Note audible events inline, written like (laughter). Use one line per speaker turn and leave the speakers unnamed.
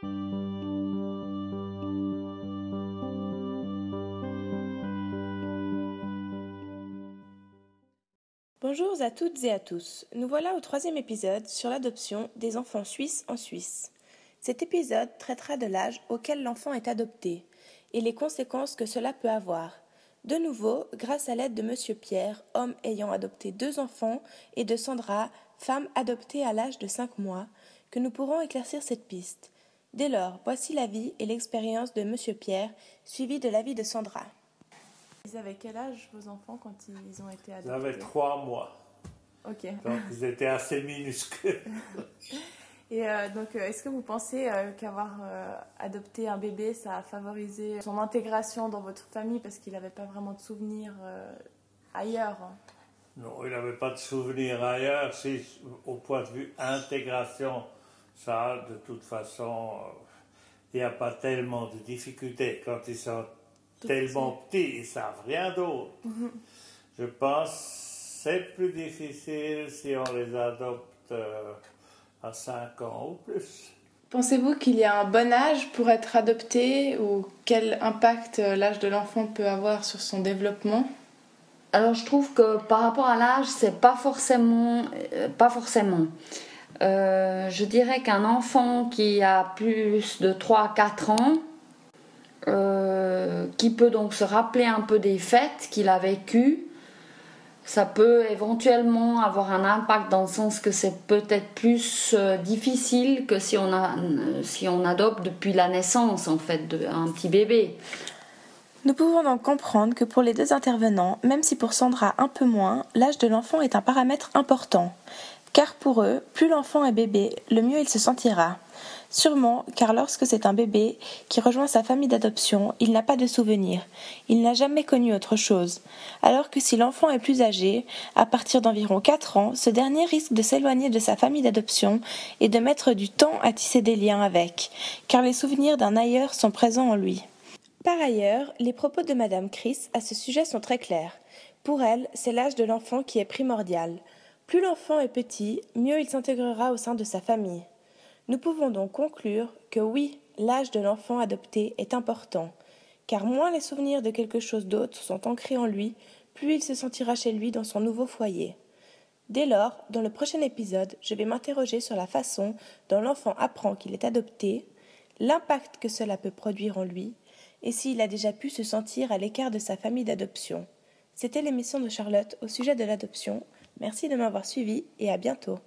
Bonjour à toutes et à tous. Nous voilà au troisième épisode sur l'adoption des enfants suisses en Suisse. Cet épisode traitera de l'âge auquel l'enfant est adopté et les conséquences que cela peut avoir. De nouveau, grâce à l'aide de Monsieur Pierre, homme ayant adopté deux enfants, et de Sandra, femme adoptée à l'âge de cinq mois, que nous pourrons éclaircir cette piste. Dès lors, voici la vie et l'expérience de Monsieur Pierre, suivi de la vie de Sandra.
Ils avaient quel âge vos enfants quand ils ont été adoptés
Ils avaient trois mois.
Ok.
Donc ils étaient assez minuscules. (laughs)
Et euh, donc, euh, est-ce que vous pensez euh, qu'avoir euh, adopté un bébé, ça a favorisé son intégration dans votre famille parce qu'il n'avait pas vraiment de souvenirs euh, ailleurs hein?
Non, il n'avait pas de souvenirs ailleurs. Si, au point de vue intégration, ça, de toute façon, euh, il n'y a pas tellement de difficultés. Quand ils sont
Tout
tellement petits, ils ne savent rien d'autre. Je pense que c'est plus difficile si on les adopte euh, à 5 ans ou plus.
Pensez-vous qu'il y a un bon âge pour être adopté ou quel impact euh, l'âge de l'enfant peut avoir sur son développement?
Alors je trouve que par rapport à l'âge, c'est pas forcément, euh, pas forcément. Euh, je dirais qu'un enfant qui a plus de 3-4 ans, euh, qui peut donc se rappeler un peu des fêtes qu'il a vécues, ça peut éventuellement avoir un impact dans le sens que c'est peut-être plus euh, difficile que si on, adopte depuis la naissance en fait un petit bébé.
Nous pouvons donc comprendre que pour les deux intervenants, même si pour Sandra un peu moins, l'âge de l'enfant est un paramètre important. Car pour eux, plus l'enfant est bébé, le mieux il se sentira. Sûrement, car lorsque c'est un bébé qui rejoint sa famille d'adoption, il n'a pas de souvenirs, il n'a jamais connu autre chose. Alors que si l'enfant est plus âgé, à partir d'environ 4 ans, ce dernier risque de s'éloigner de sa famille d'adoption et de mettre du temps à tisser des liens avec, car les souvenirs d'un ailleurs sont présents en lui. Par ailleurs, les propos de Madame Chris à ce sujet sont très clairs. Pour elle, c'est l'âge de l'enfant qui est primordial. Plus l'enfant est petit, mieux il s'intégrera au sein de sa famille. Nous pouvons donc conclure que oui, l'âge de l'enfant adopté est important, car moins les souvenirs de quelque chose d'autre sont ancrés en lui, plus il se sentira chez lui dans son nouveau foyer. Dès lors, dans le prochain épisode, je vais m'interroger sur la façon dont l'enfant apprend qu'il est adopté, l'impact que cela peut produire en lui, et s'il a déjà pu se sentir à l'écart de sa famille d'adoption. C'était l'émission de Charlotte au sujet de l'adoption. Merci de m'avoir suivi et à bientôt.